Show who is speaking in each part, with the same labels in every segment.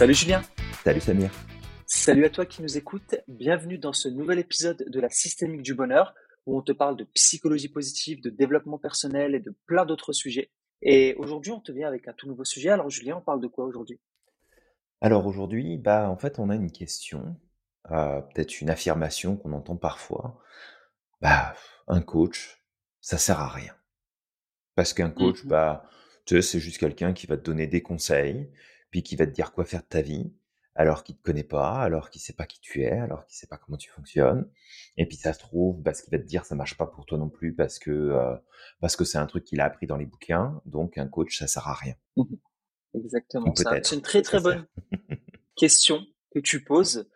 Speaker 1: Salut Julien.
Speaker 2: Salut Samir.
Speaker 1: Salut à toi qui nous écoutes. Bienvenue dans ce nouvel épisode de la systémique du bonheur où on te parle de psychologie positive, de développement personnel et de plein d'autres sujets. Et aujourd'hui, on te vient avec un tout nouveau sujet. Alors Julien, on parle de quoi aujourd'hui?
Speaker 2: Alors aujourd'hui, bah en fait, on a une question, euh, peut-être une affirmation qu'on entend parfois. Bah, un coach, ça sert à rien. Parce qu'un coach,
Speaker 1: Mhm.
Speaker 2: bah, tu sais, c'est juste quelqu'un qui va te donner des conseils, puis qui va te dire quoi faire de ta vie, alors qu'il te connaît pas, alors qu'il sait pas qui tu es, alors qu'il sait pas comment tu fonctionnes. Et puis ça se trouve, bah, ce qu'il va te dire, ça marche pas pour toi non plus parce que euh, parce que c'est un truc qu'il a appris dans les bouquins. Donc un coach, ça sert à rien. Ou
Speaker 1: Exactement. C'est un- c'est une très très bonne question que tu poses.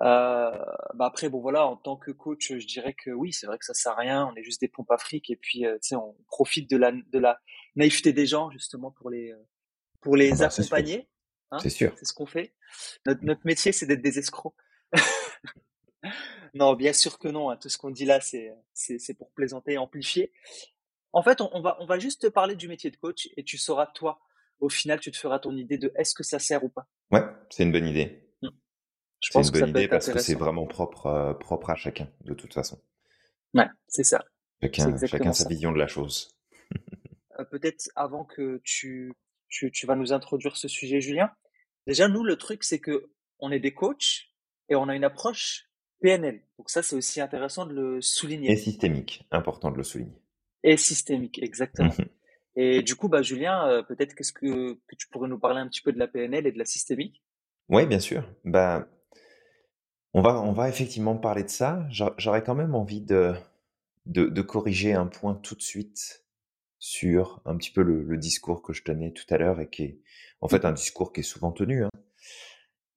Speaker 1: Euh, bah après, bon voilà, en tant que coach, je dirais que oui, c'est vrai que ça sert à rien. On est juste des pompes à fric et puis euh, tu sais, on profite de la de la naïveté des gens justement pour les pour
Speaker 2: Ah
Speaker 1: les
Speaker 2: bah
Speaker 1: accompagner. Hein,
Speaker 2: c'est sûr.
Speaker 1: c'est ce qu'on fait. Notre, notre métier, c'est d'être des escrocs. Non, bien sûr que non. hein. Tout ce qu'on dit là, c'est pour plaisanter et amplifier. En fait, on, on va on va juste te parler du métier de coach et tu sauras toi. Au final, tu te feras ton idée de est-ce que ça sert ou pas.
Speaker 2: Ouais, c'est une bonne idée.
Speaker 1: Hmm. Je
Speaker 2: C'est
Speaker 1: pense
Speaker 2: une
Speaker 1: que ça
Speaker 2: bonne
Speaker 1: peut
Speaker 2: idée
Speaker 1: être
Speaker 2: parce que c'est vraiment propre, euh, propre à chacun, de toute façon.
Speaker 1: Ouais, c'est ça.
Speaker 2: Chacun, chacun sa
Speaker 1: ça.
Speaker 2: vision de la chose.
Speaker 1: Euh, peut-être avant que tu, tu, tu vas nous introduire ce sujet, Julien. Déjà, nous, le truc, c'est que on est des coachs et on a une approche PNL. Donc ça, c'est aussi intéressant de le
Speaker 2: Et
Speaker 1: souligner.
Speaker 2: systémique, important de le souligner.
Speaker 1: Et systémique, exactement.
Speaker 2: Mhm.
Speaker 1: Et du coup, bah, Julien, euh, peut-être qu'est-ce que, que tu pourrais nous parler un petit peu de la PNL et de la systémique?
Speaker 2: Oui, bien sûr. Bah, on va, on va effectivement parler de ça. J'a- J'aurais quand même envie de, de, de corriger un point tout de suite sur un petit peu le, le discours que je tenais tout à l'heure et qui est en fait un discours qui est souvent tenu. hein.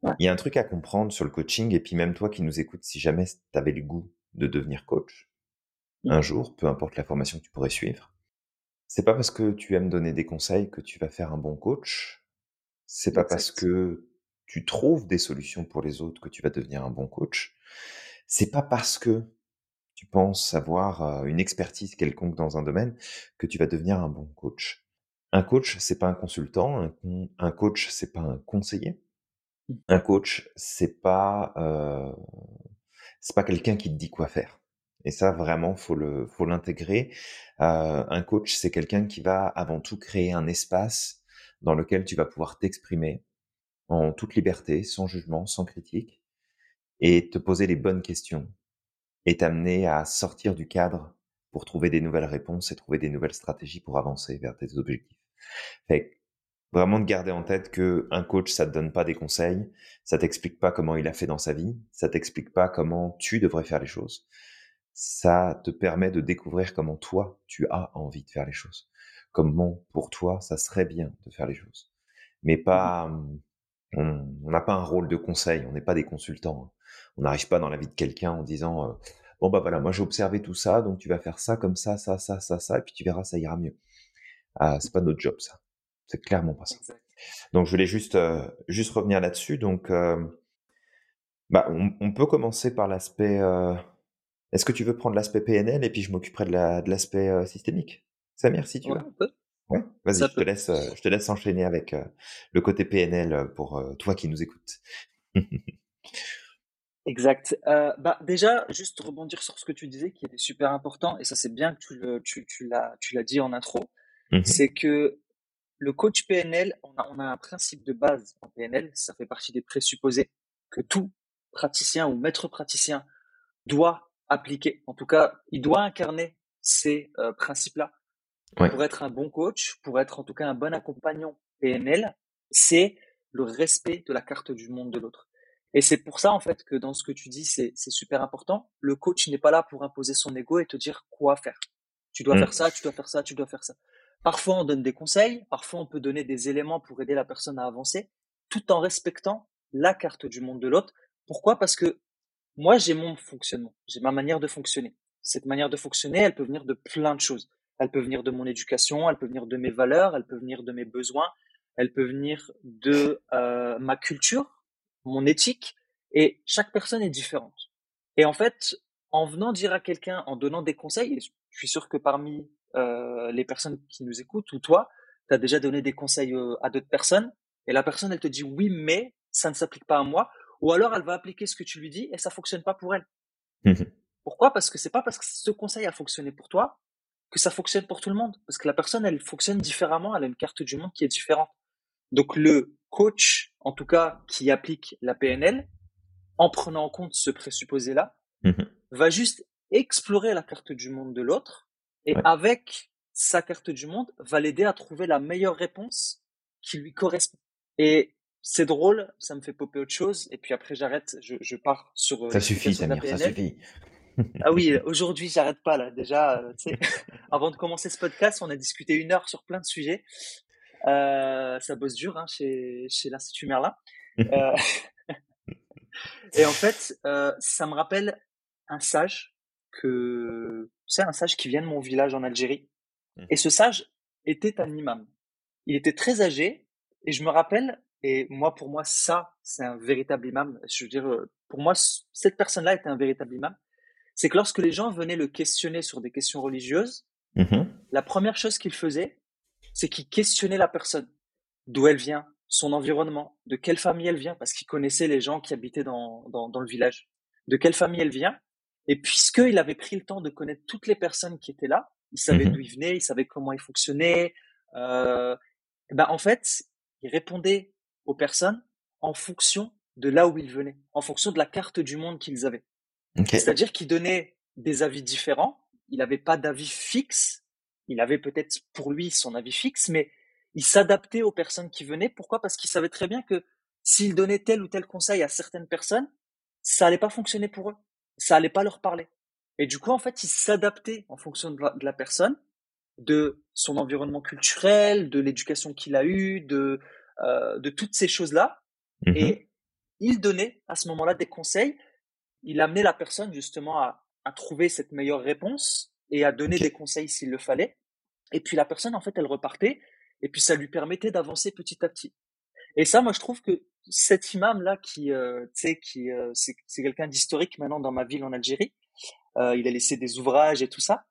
Speaker 1: Ouais.
Speaker 2: Il y a un truc à comprendre sur le coaching et puis même toi qui nous écoutes, si jamais tu avais le goût de devenir coach un
Speaker 1: Mhm.
Speaker 2: jour, peu importe la formation que tu pourrais suivre, c'est pas parce que tu aimes donner des conseils que tu vas faire un bon coach. C'est pas parce que tu trouves des solutions pour les autres que tu vas devenir un bon coach. C'est pas parce que tu penses avoir euh, une expertise quelconque dans un domaine que tu vas devenir un bon coach. Un coach, c'est pas un consultant. Un, coach, c'est pas un conseiller.
Speaker 1: Mhm.
Speaker 2: Un coach, c'est pas euh, c'est pas quelqu'un qui te dit quoi faire. Et ça, vraiment, faut le, faut l'intégrer. Euh, un coach, c'est quelqu'un qui va avant tout créer un espace dans lequel tu vas pouvoir t'exprimer en toute liberté, sans jugement, sans critique, et te poser les bonnes questions, et t'amener à sortir du cadre pour trouver des nouvelles réponses et trouver des nouvelles stratégies pour avancer vers tes objectifs. Fait que vraiment de garder en tête que un coach, ça te donne pas des conseils, ça t'explique pas comment il a fait dans sa vie, ça t'explique pas comment tu devrais faire les choses. Ça te permet de découvrir comment toi, tu as envie de faire les choses. Comment pour toi, ça serait bien de faire les choses. Mais pas, hum, on n'a pas un rôle de conseil, on n'est pas des consultants. hein. On n'arrive pas dans la vie de quelqu'un en disant, euh, bon bah voilà, moi j'ai observé tout ça, donc tu vas faire ça comme ça, ça, ça, ça, ça, et puis tu verras, ça ira mieux. Ah, c'est pas notre job ça. C'est clairement pas ça. Donc je voulais juste euh, juste revenir là-dessus. Donc euh, bah on, on peut commencer par l'aspect. euh, Est-ce que tu veux prendre l'aspect PNL et puis je m'occuperai de la de l'aspect systémique, Samir, si tu
Speaker 1: Ouais,
Speaker 2: veux. Ouais? Vas-y, je te laisse je te laisse enchaîner avec le côté PNL pour toi qui nous écoutes.
Speaker 1: Exact. Euh, bah déjà, juste rebondir sur ce que tu disais, qui était super important, et ça c'est bien que tu le, tu, tu l'as, tu l'as dit en intro,
Speaker 2: Mhm.
Speaker 1: c'est que le coach PNL, on a, on a un principe de base en PNL, ça fait partie des présupposés que tout praticien ou maître praticien doit appliquer. En tout cas, il doit incarner ces euh, principes-là
Speaker 2: Ouais.
Speaker 1: pour être un bon coach, pour être en tout cas un bon accompagnant PNL, c'est le respect de la carte du monde de l'autre. Et c'est pour ça en fait que dans ce que tu dis, c'est c'est super important. Le coach n'est pas là pour imposer son ego et te dire quoi faire. Tu dois
Speaker 2: Mm.
Speaker 1: faire ça, tu dois faire ça, tu dois faire ça. Parfois on donne des conseils, parfois on peut donner des éléments pour aider la personne à avancer, tout en respectant la carte du monde de l'autre. Pourquoi? Parce que moi j'ai mon fonctionnement, j'ai ma manière de fonctionner. Cette manière de fonctionner, elle peut venir de plein de choses. Elle peut venir de mon éducation, elle peut venir de mes valeurs, elle peut venir de mes besoins, elle peut venir de euh, ma culture, mon éthique, et chaque personne est différente. Et en fait, en venant dire à quelqu'un, en donnant des conseils, et je suis sûr que parmi euh, les personnes qui nous écoutent, ou toi, tu as déjà donné des conseils euh, à d'autres personnes, et la personne, elle te dit oui, mais ça ne s'applique pas à moi. Ou alors, elle va appliquer ce que tu lui dis et ça fonctionne pas pour elle.
Speaker 2: Mmh
Speaker 1: Pourquoi? Parce que c'est pas parce que ce conseil a fonctionné pour toi que ça fonctionne pour tout le monde. Parce que la personne, elle fonctionne différemment, elle a une carte du monde qui est différente. Donc le coach, en tout cas, qui applique la PNL, en prenant en compte ce présupposé-là,
Speaker 2: mmh
Speaker 1: va juste explorer la carte du monde de l'autre et avec sa carte du monde, va l'aider à trouver la meilleure réponse qui lui correspond. Et c'est drôle, ça me fait popper autre chose, et puis après j'arrête, je, je pars sur.
Speaker 2: Euh, ça suffit, Samir, ça suffit.
Speaker 1: ah oui, aujourd'hui j'arrête pas là. Déjà, euh, avant de commencer ce podcast, on a discuté une heure sur plein de sujets. Euh, ça bosse dur hein, chez, chez l'Institut Merlin. Euh, et en fait, euh, ça me rappelle un sage que c'est un sage qui vient de mon village en Algérie. Mmh. Et ce sage était un imam. Il était très âgé et je me rappelle et moi pour moi ça c'est un véritable imam. Je veux dire pour moi cette personne-là était un véritable imam. C'est que lorsque les gens venaient le questionner sur des questions religieuses,
Speaker 2: mmh
Speaker 1: la première chose qu'il faisait, c'est qu'il questionnait la personne, d'où elle vient, son environnement, de quelle famille elle vient, parce qu'il connaissait les gens qui habitaient dans, dans, le village, de quelle famille elle vient. Et puisqu'il avait pris le temps de connaître toutes les personnes qui étaient là, il savait
Speaker 2: mmh
Speaker 1: d'où ils venaient, il savait comment ils fonctionnaient. Euh, ben en fait, il répondait aux personnes en fonction de là où ils venaient, en fonction de la carte du monde qu'ils avaient. C'est-à-dire qu'il donnait des avis différents. Il n'avait pas d'avis fixe. Il avait peut-être pour lui son avis fixe, mais il s'adaptait aux personnes qui venaient. Pourquoi? Parce qu'il savait très bien que s'il donnait tel ou tel conseil à certaines personnes, ça allait pas fonctionner pour eux. Ça allait pas leur parler. Et du coup, en fait, il s'adaptait en fonction de la, personne, de son environnement culturel, de l'éducation qu'il a eue, de, euh, de toutes ces choses-là.
Speaker 2: Mmh
Speaker 1: Et il donnait à ce moment-là des conseils. Il amenait la personne justement à, à trouver cette meilleure réponse et à donner des conseils s'il le fallait. Et puis la personne, en fait, elle repartait et puis ça lui permettait d'avancer petit à petit. Et ça, moi, je trouve que cet imam là, qui, euh, tu sais, qui, euh, c'est, quelqu'un d'historique maintenant dans ma ville en Algérie. Euh, il a laissé des ouvrages et tout ça.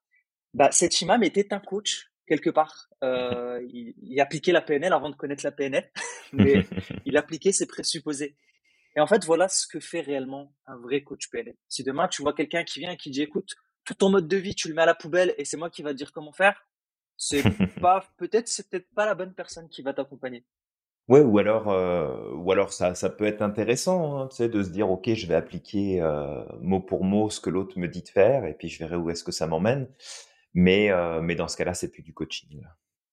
Speaker 1: Bah, cet imam était un coach quelque part. Euh, il, il, appliquait la PNL avant de connaître la PNL, mais il appliquait ses présupposés. Et en fait, voilà ce que fait réellement un vrai coach PNL. Si demain tu vois quelqu'un qui vient et qui dit, écoute, tout ton mode de vie, tu le mets à la poubelle et c'est moi qui va te dire comment faire, c'est pas peut-être c'est peut-être pas la bonne personne qui va t'accompagner.
Speaker 2: Ouais, ou alors euh, ou alors ça ça peut être intéressant, hein, tu sais, de se dire ok, je vais appliquer euh, mot pour mot ce que l'autre me dit de faire et puis je verrai où est-ce que ça m'emmène. Mais euh, mais dans ce cas-là, c'est plus du coaching.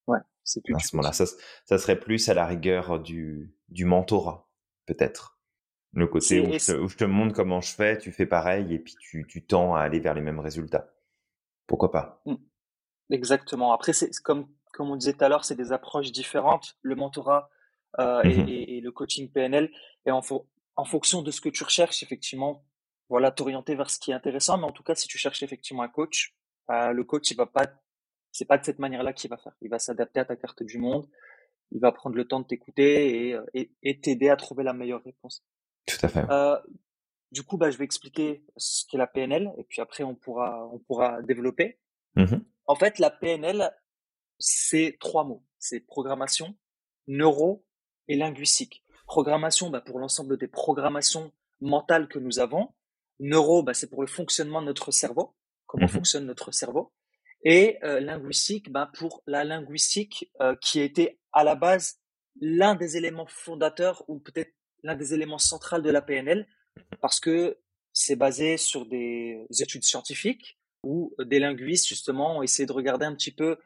Speaker 1: Ouais, c'est plus.
Speaker 2: À ce moment-là, ça, ça serait plus à la rigueur du du mentorat, peut-être. Le côté où je, te, montre comment je fais, tu fais pareil et puis tu, tu tends à aller vers les mêmes résultats. Pourquoi pas? Mmh.
Speaker 1: Exactement. Après, c'est comme, comme on disait tout à l'heure, c'est des approches différentes, le mentorat euh, mmh et, et, le coaching PNL. Et en, en fonction de ce que tu recherches, effectivement, voilà, t'orienter vers ce qui est intéressant. Mais en tout cas, si tu cherches effectivement un coach, euh, le coach, il va pas, c'est pas de cette manière-là qu'il va faire. Il va s'adapter à ta carte du monde. Il va prendre le temps de t'écouter et, et, et t'aider à trouver la meilleure réponse.
Speaker 2: Tout à fait.
Speaker 1: Euh, du coup, bah, je vais expliquer ce qu'est la PNL et puis après, on pourra, on pourra développer.
Speaker 2: Mmh
Speaker 1: en fait, la PNL, c'est trois mots. C'est programmation, neuro et linguistique. Programmation, bah, pour l'ensemble des programmations mentales que nous avons. Neuro, bah, c'est pour le fonctionnement de notre cerveau, comment mmh fonctionne notre cerveau. Et euh, linguistique, bah, pour la linguistique euh, qui a été à la base l'un des éléments fondateurs ou peut-être l'un des éléments centraux de la PNL parce que c'est basé sur des études scientifiques où des linguistes, justement, ont essayé de regarder un petit peu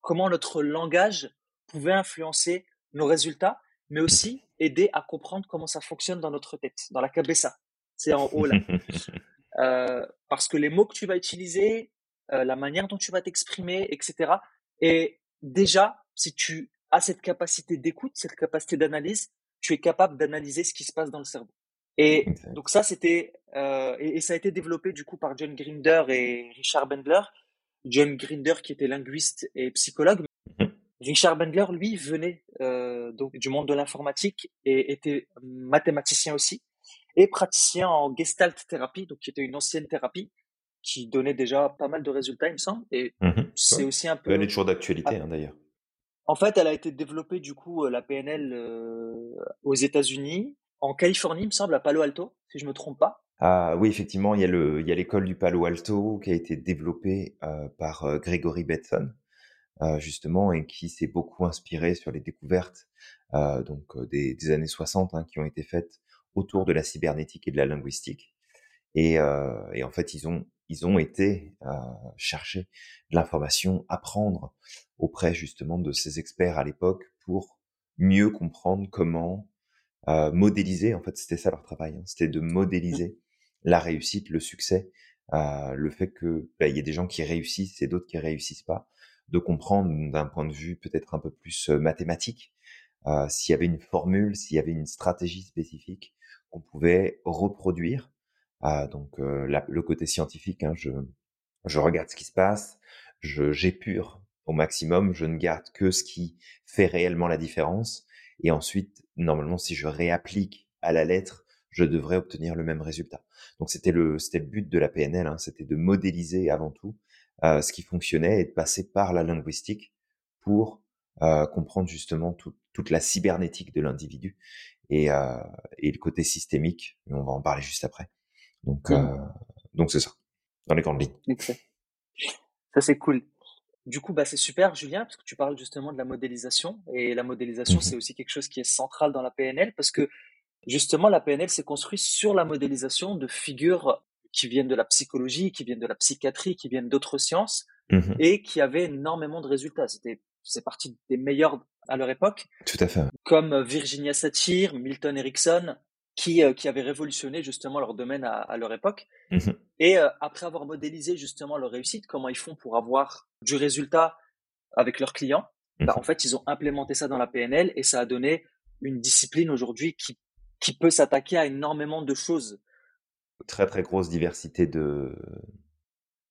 Speaker 1: comment notre langage pouvait influencer nos résultats, mais aussi aider à comprendre comment ça fonctionne dans notre tête, dans la cabessa. C'est en haut là. euh, parce que les mots que tu vas utiliser, euh, la manière dont tu vas t'exprimer, etc. Et déjà, si tu as cette capacité d'écoute, cette capacité d'analyse, tu es capable d'analyser ce qui se passe dans le cerveau. Et donc ça, c'était euh, et, ça a été développé du coup par John Grinder et Richard Bendler. John Grinder qui était linguiste et psychologue.
Speaker 2: Mhm.
Speaker 1: Richard Bendler, lui, venait euh, donc du monde de l'informatique et était mathématicien aussi et praticien en Gestalt thérapie, donc qui était une ancienne thérapie qui donnait déjà pas mal de résultats, il me semble. Et
Speaker 2: mhm.
Speaker 1: c'est aussi un peu.
Speaker 2: Elle est toujours d'actualité, hein, d'ailleurs.
Speaker 1: En fait, elle a été développée du coup euh, la PNL euh, aux États-Unis en Californie, il me semble, à Palo Alto, si je me trompe pas.
Speaker 2: Ah oui, effectivement, il y a le, il y a l'école du Palo Alto qui a été développée euh, par euh, Gregory Bateson, euh, justement, et qui s'est beaucoup inspiré sur les découvertes euh, donc des, des, années 60 hein, qui ont été faites autour de la cybernétique et de la linguistique. Et, et en fait, ils ont, ils ont été chercher de l'information, apprendre auprès justement de ces experts à l'époque pour mieux comprendre comment euh, modéliser. En fait, c'était ça leur travail. Hein, c'était de modéliser la réussite, le succès, euh, le fait que bah, il y a des gens qui réussissent et d'autres qui réussissent pas, de comprendre d'un point de vue peut-être un peu plus mathématique euh, s'il y avait une formule, s'il y avait une stratégie spécifique qu'on pouvait reproduire. Euh, donc euh, le côté scientifique, hein, je, je regarde ce qui se passe, je j'épure au maximum, je ne garde que ce qui fait réellement la différence, et ensuite, normalement, si je réapplique à la lettre, je devrais obtenir le même résultat. Donc c'était le, c'était le but de la PNL, hein, c'était de modéliser avant tout euh, ce qui fonctionnait et de passer par la linguistique pour euh, comprendre justement tout, toute la cybernétique de l'individu et, euh, et, le côté systémique. On va en parler juste après. Donc, mmh. euh, donc c'est ça, dans les grandes lignes.
Speaker 1: Ça c'est cool. Du coup, bah, c'est super, Julien, parce que tu parles justement de la modélisation. Et la modélisation, mmh c'est aussi quelque chose qui est central dans la PNL, parce que justement, la PNL s'est construite sur la modélisation de figures qui viennent de la psychologie, qui viennent de la psychiatrie, qui viennent d'autres sciences, mmh et qui avaient énormément de résultats. C'était, c'est parti des meilleurs à leur époque.
Speaker 2: Tout à fait.
Speaker 1: Comme Virginia Satir, Milton Erickson, qui, euh, qui avaient révolutionné justement leur domaine à, à leur époque. Mmh et euh, après avoir modélisé justement leur réussite, comment ils font pour avoir du résultat avec leurs clients, mmh bah, en fait, ils ont implémenté ça dans la PNL et ça a donné une discipline aujourd'hui qui, qui peut s'attaquer à énormément de choses.
Speaker 2: Très très grosse diversité de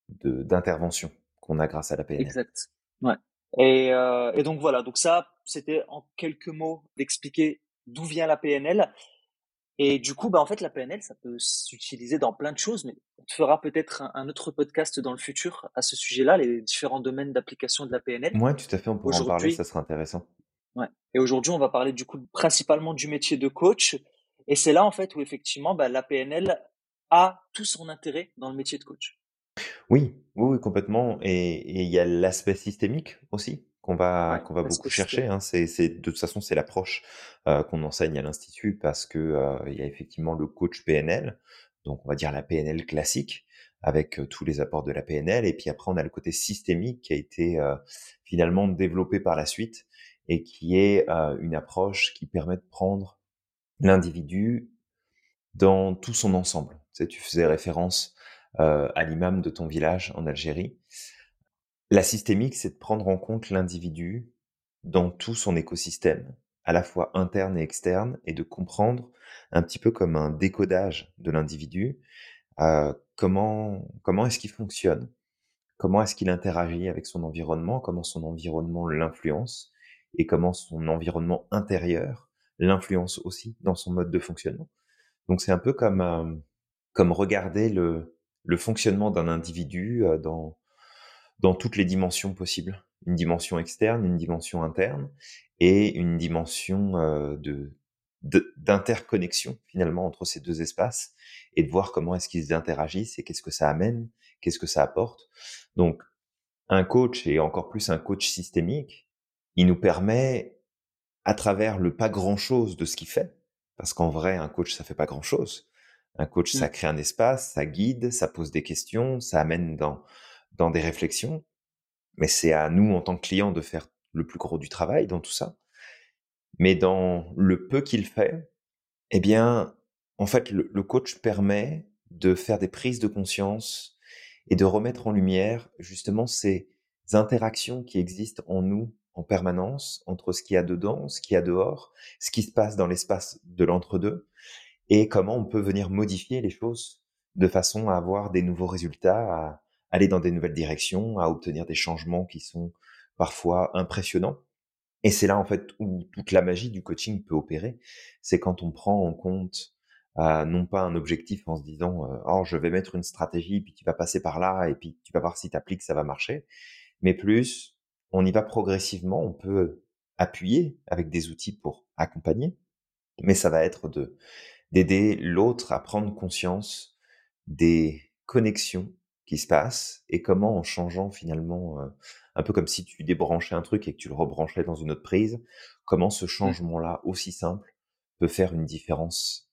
Speaker 2: d'interventions qu'on a grâce à la PNL.
Speaker 1: Exact. Ouais. Et, euh, et donc voilà, donc ça, c'était en quelques mots d'expliquer d'où vient la PNL. Et du coup, bah, en fait, la PNL, ça peut s'utiliser dans plein de choses, mais on te fera peut-être un, autre podcast dans le futur à ce sujet-là, les différents domaines d'application de la PNL.
Speaker 2: Oui, tout à fait, on pourra en parler, ça sera intéressant.
Speaker 1: Ouais. Et aujourd'hui, on va parler du coup principalement du métier de coach. Et c'est là, en fait, où effectivement, bah, la PNL a tout son intérêt dans le métier de coach.
Speaker 2: Oui, oui, oui complètement. Et il y a l'aspect systémique aussi qu'on va qu'on va beaucoup chercher. Hein. C'est, c'est de toute façon c'est l'approche euh, qu'on enseigne à l'institut parce que euh, il y a effectivement le coach PNL, donc on va dire la PNL classique avec euh, tous les apports de la PNL, et puis après on a le côté systémique qui a été euh, finalement développé par la suite et qui est une approche qui permet de prendre l'individu dans tout son ensemble. Tu, sais, tu faisais référence à l'imam de ton village en Algérie. La systémique, c'est de prendre en compte l'individu dans tout son écosystème, à la fois interne et externe, et de comprendre un petit peu comme un décodage de l'individu, euh, comment comment est-ce qu'il fonctionne, comment est-ce qu'il interagit avec son environnement, comment son environnement l'influence, et comment son environnement intérieur l'influence aussi dans son mode de fonctionnement? Donc c'est un peu comme euh, comme regarder le le fonctionnement d'un individu euh, dans dans toutes les dimensions possibles. Une dimension externe, une dimension interne et une dimension euh, de d'interconnexion finalement entre ces deux espaces et de voir comment est-ce qu'ils interagissent et qu'est-ce que ça amène, qu'est-ce que ça apporte. Donc un coach et encore plus un coach systémique, il nous permet à travers le pas grand-chose de ce qu'il fait parce qu'en vrai un coach ça fait pas grand-chose. Un coach ça mmh. crée un espace, ça guide, ça pose des questions, ça amène dans dans des réflexions, mais c'est à nous en tant que clients de faire le plus gros du travail dans tout ça. Mais dans le peu qu'il fait, eh bien, en fait, le, coach permet de faire des prises de conscience et de remettre en lumière justement ces interactions qui existent en nous en permanence entre ce qu'il y a dedans, ce qu'il y a dehors, ce qui se passe dans l'espace de l'entre-deux et comment on peut venir modifier les choses de façon à avoir des nouveaux résultats, à, aller dans des nouvelles directions, à obtenir des changements qui sont parfois impressionnants. Et c'est là en fait où toute la magie du coaching peut opérer. C'est quand on prend en compte euh, non pas un objectif en se disant euh, oh je vais mettre une stratégie puis tu vas passer par là et puis tu vas voir si tu appliques ça va marcher, mais plus on y va progressivement. On peut appuyer avec des outils pour accompagner mais ça va être de d'aider l'autre à prendre conscience des connexions qui se passent et comment en changeant finalement, euh, un peu comme si tu débranchais un truc et que tu le rebranchais dans une autre prise, comment ce mmh. changement-là aussi simple peut faire une différence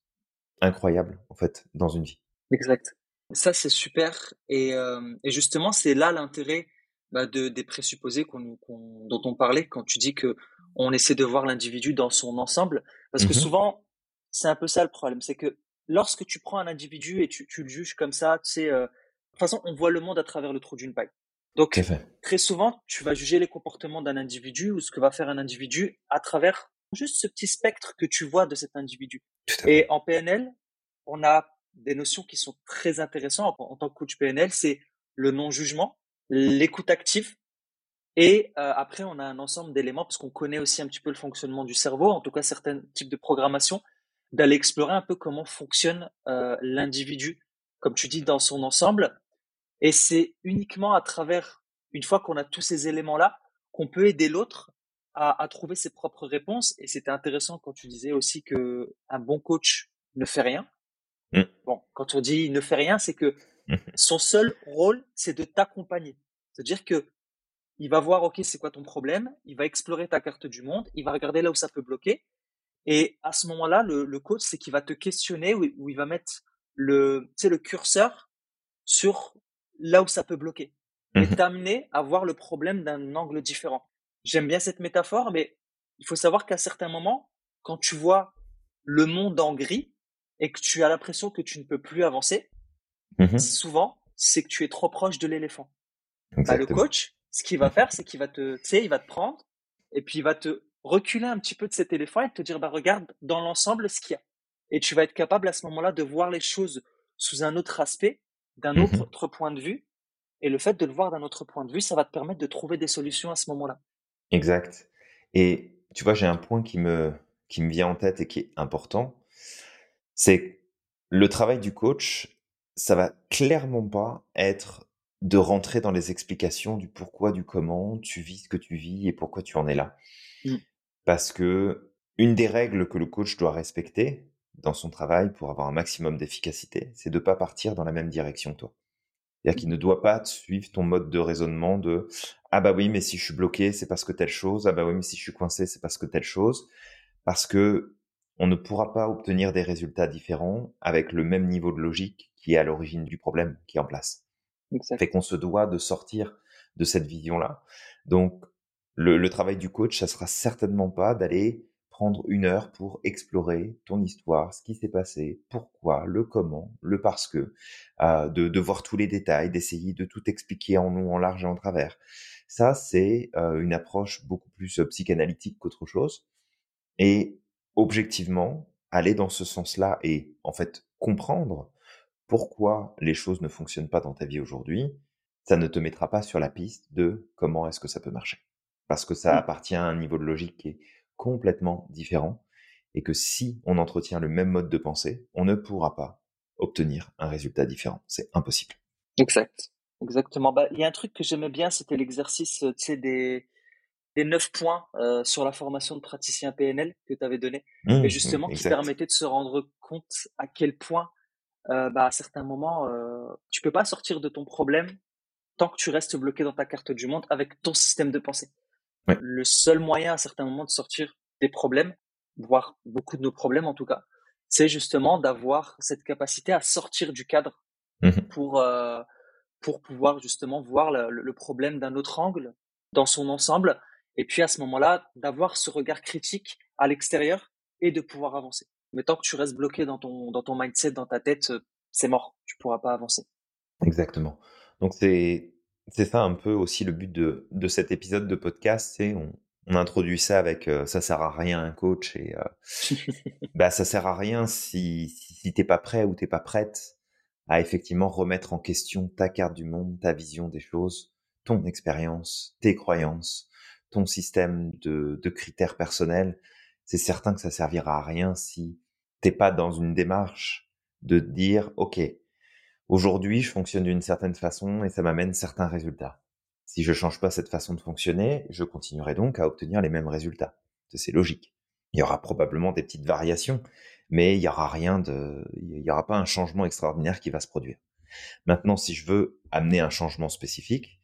Speaker 2: incroyable en fait dans une vie?
Speaker 1: Exact. Ça c'est super et, euh, et justement c'est là l'intérêt bah, de, des présupposés qu'on, dont on parlait quand tu dis que on essaie de voir l'individu dans son ensemble parce que mmh souvent c'est un peu ça le problème c'est que lorsque tu prends un individu et tu, tu le juges comme ça tu sais euh, toute façon on voit le monde à travers le trou d'une paille donc très souvent tu vas juger les comportements d'un individu ou ce que va faire un individu à travers juste ce petit spectre que tu vois de cet individu et en PNL on a des notions qui sont très intéressantes en, en tant que coach PNL c'est le non jugement l'écoute active. Et euh, après, on a un ensemble d'éléments, parce qu'on connaît aussi un petit peu le fonctionnement du cerveau, en tout cas certains types de programmation, d'aller explorer un peu comment fonctionne euh, l'individu, comme tu dis, dans son ensemble. Et c'est uniquement à travers, une fois qu'on a tous ces éléments-là, qu'on peut aider l'autre à, à, trouver ses propres réponses. Et c'était intéressant quand tu disais aussi que un bon coach ne fait rien. Mmh. Bon, quand on dit ne fait rien, c'est que son seul rôle, c'est de t'accompagner. C'est-à-dire que il va voir, OK, c'est quoi ton problème? Il va explorer ta carte du monde. Il va regarder là où ça peut bloquer. Et à ce moment-là, le, le coach, c'est qu'il va te questionner où, il va mettre le, le curseur sur là où ça peut bloquer et mmh t'amener à voir le problème d'un angle différent. J'aime bien cette métaphore, mais il faut savoir qu'à certains moments, quand tu vois le monde en gris et que tu as l'impression que tu ne peux plus avancer, Mmh souvent, c'est que tu es trop proche de l'éléphant. Bah, le coach, ce qu'il va faire, c'est qu'il va te, tu sais, il va te prendre et puis il va te reculer un petit peu de cet éléphant et te dire, bah regarde dans l'ensemble ce qu'il y a. Et tu vas être capable à ce moment-là de voir les choses sous un autre aspect, d'un mmh autre point de vue. Et le fait de le voir d'un autre point de vue, ça va te permettre de trouver des solutions à ce moment-là.
Speaker 2: Exact. Et tu vois, j'ai un point qui me, qui me vient en tête et qui est important. C'est le travail du coach, ça va clairement pas être de rentrer dans les explications du pourquoi, du comment, tu vis ce que tu vis et pourquoi tu en es là. Mmh. Parce que une des règles que le coach doit respecter dans son travail pour avoir un maximum d'efficacité, c'est de pas partir dans la même direction que toi. C'est-à-dire qu'il ne doit pas suivre ton mode de raisonnement de ah bah oui mais si je suis bloqué c'est parce que telle chose ah bah oui mais si je suis coincé c'est parce que telle chose parce que on ne pourra pas obtenir des résultats différents avec le même niveau de logique qui est à l'origine du problème qui est en place. Ça Fait qu'on se doit de sortir de cette vision-là. Donc, le, travail du coach, ça sera certainement pas d'aller prendre une heure pour explorer ton histoire, ce qui s'est passé, pourquoi, le comment, le parce que, euh, de, voir tous les détails, d'essayer de tout expliquer en long, en large et en travers. Ça, c'est euh, une approche beaucoup plus euh, psychanalytique qu'autre chose. Et objectivement, aller dans ce sens-là et en fait comprendre pourquoi les choses ne fonctionnent pas dans ta vie aujourd'hui, ça ne te mettra pas sur la piste de comment est-ce que ça peut marcher. Parce que ça appartient à un niveau de logique qui est complètement différent et que si on entretient le même mode de pensée, on ne pourra pas obtenir un résultat différent. C'est impossible.
Speaker 1: Exact. Exactement. Bah, il y a un truc que j'aimais bien, c'était l'exercice, sais, des, des neuf points euh, sur la formation de praticien PNL que tu avais donné, mmh, et justement qui permettait de se rendre compte à quel point euh, bah, à certains moments, euh, tu peux pas sortir de ton problème tant que tu restes bloqué dans ta carte du monde avec ton système de pensée. Le seul moyen à certains moments de sortir des problèmes, voire beaucoup de nos problèmes en tout cas, c'est justement d'avoir cette capacité à sortir du cadre mmh pour euh, pour pouvoir justement voir le, le problème d'un autre angle dans son ensemble et puis à ce moment-là d'avoir ce regard critique à l'extérieur et de pouvoir avancer. Mais tant que tu restes bloqué dans ton, dans ton mindset, dans ta tête, euh, c'est mort. Tu pourras pas avancer.
Speaker 2: Exactement. Donc c'est c'est ça un peu aussi le but de, de cet épisode de podcast, c'est on, on introduit ça avec euh, ça sert à rien un coach et euh, bah ça sert à rien si si, t'es pas prêt ou t'es pas prête à effectivement remettre en question ta carte du monde, ta vision des choses, ton expérience, tes croyances, ton système de, de critères personnels. C'est certain que ça servira à rien si t'es pas dans une démarche de dire, OK, aujourd'hui, je fonctionne d'une certaine façon et ça m'amène certains résultats. Si je change pas cette façon de fonctionner, je continuerai donc à obtenir les mêmes résultats. C'est logique. Il y aura probablement des petites variations, mais il y aura rien de, il y aura pas un changement extraordinaire qui va se produire. Maintenant, si je veux amener un changement spécifique,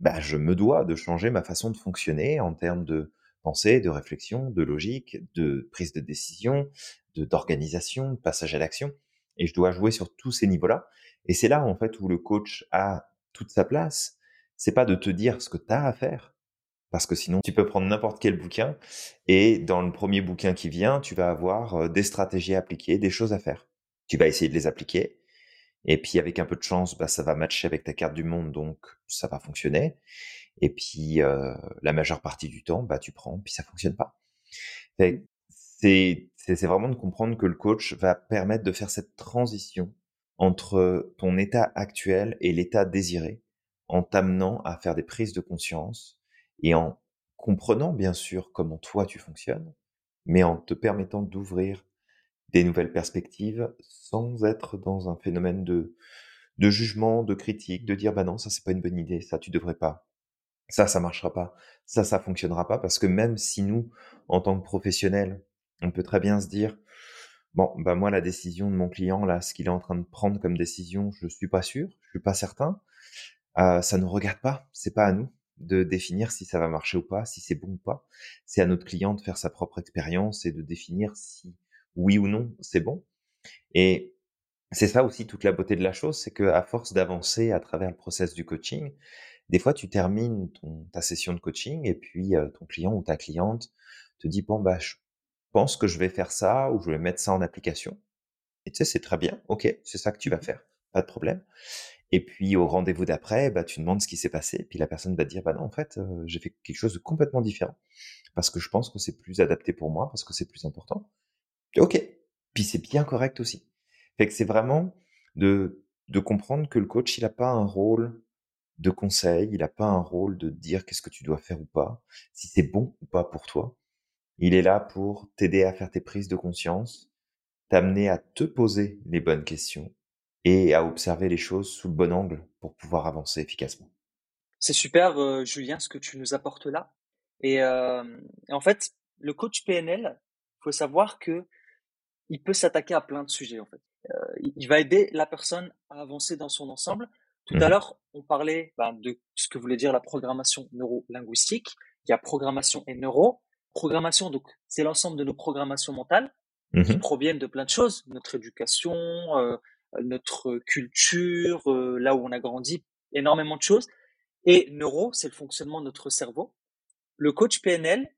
Speaker 2: bah, je me dois de changer ma façon de fonctionner en termes de pensée, de réflexion, de logique, de prise de décision, de d'organisation, de passage à l'action. Et je dois jouer sur tous ces niveaux-là. Et c'est là, en fait, où le coach a toute sa place. C'est pas de te dire ce que tu as à faire. Parce que sinon, tu peux prendre n'importe quel bouquin et dans le premier bouquin qui vient, tu vas avoir euh, des stratégies à appliquer, des choses à faire. Tu vas essayer de les appliquer. Et puis, avec un peu de chance, bah, ça va matcher avec ta carte du monde, donc ça va fonctionner. Et puis, euh, la majeure partie du temps, bah, tu prends, puis ça fonctionne pas. C'est vraiment de comprendre que le coach va permettre de faire cette transition entre ton état actuel et l'état désiré, en t'amenant à faire des prises de conscience et en comprenant bien sûr comment toi tu fonctionnes, mais en te permettant d'ouvrir des nouvelles perspectives sans être dans un phénomène de, de jugement, de critique, de dire bah non, ça c'est pas une bonne idée, ça tu devrais pas. Ça, ça marchera pas. Ça, ça fonctionnera pas parce que même si nous, en tant que professionnels, on peut très bien se dire bon, bah moi la décision de mon client là, ce qu'il est en train de prendre comme décision, je suis pas sûr, je suis pas certain. Euh, ça nous regarde pas, c'est pas à nous de définir si ça va marcher ou pas, si c'est bon ou pas. C'est à notre client de faire sa propre expérience et de définir si oui ou non c'est bon. Et c'est ça aussi toute la beauté de la chose, c'est que à force d'avancer à travers le process du coaching, des fois tu termines ton, ta session de coaching et puis euh, ton client ou ta cliente te dit bon bah je pense que je vais faire ça ou je vais mettre ça en application. Et tu sais c'est très bien, ok c'est ça que tu vas mmh. faire, pas de problème. Et puis au rendez-vous d'après, bah, tu demandes ce qui s'est passé, et puis la personne va te dire bah non en fait euh, j'ai fait quelque chose de complètement différent parce que je pense que c'est plus adapté pour moi, parce que c'est plus important. Ok, puis c'est bien correct aussi. Fait que c'est vraiment de de comprendre que le coach il a pas un rôle de conseil, il a pas un rôle de dire qu'est-ce que tu dois faire ou pas, si c'est bon ou pas pour toi. Il est là pour t'aider à faire tes prises de conscience, t'amener à te poser les bonnes questions et à observer les choses sous le bon angle pour pouvoir avancer efficacement.
Speaker 1: C'est super, euh, Julien, ce que tu nous apportes là. Et, euh, en fait, le coach PNL, faut savoir que il peut s'attaquer à plein de sujets. En fait, euh, il va aider la personne à avancer dans son ensemble. Tout à mmh l'heure, on parlait ben, de ce que voulait dire la programmation neuro-linguistique. Il y a programmation et neuro. Programmation, donc, c'est l'ensemble de nos programmations mentales qui mmh proviennent de plein de choses, notre éducation, euh, notre culture, euh, là où on a grandi, énormément de choses. Et neuro, c'est le fonctionnement de notre cerveau. Le coach PNL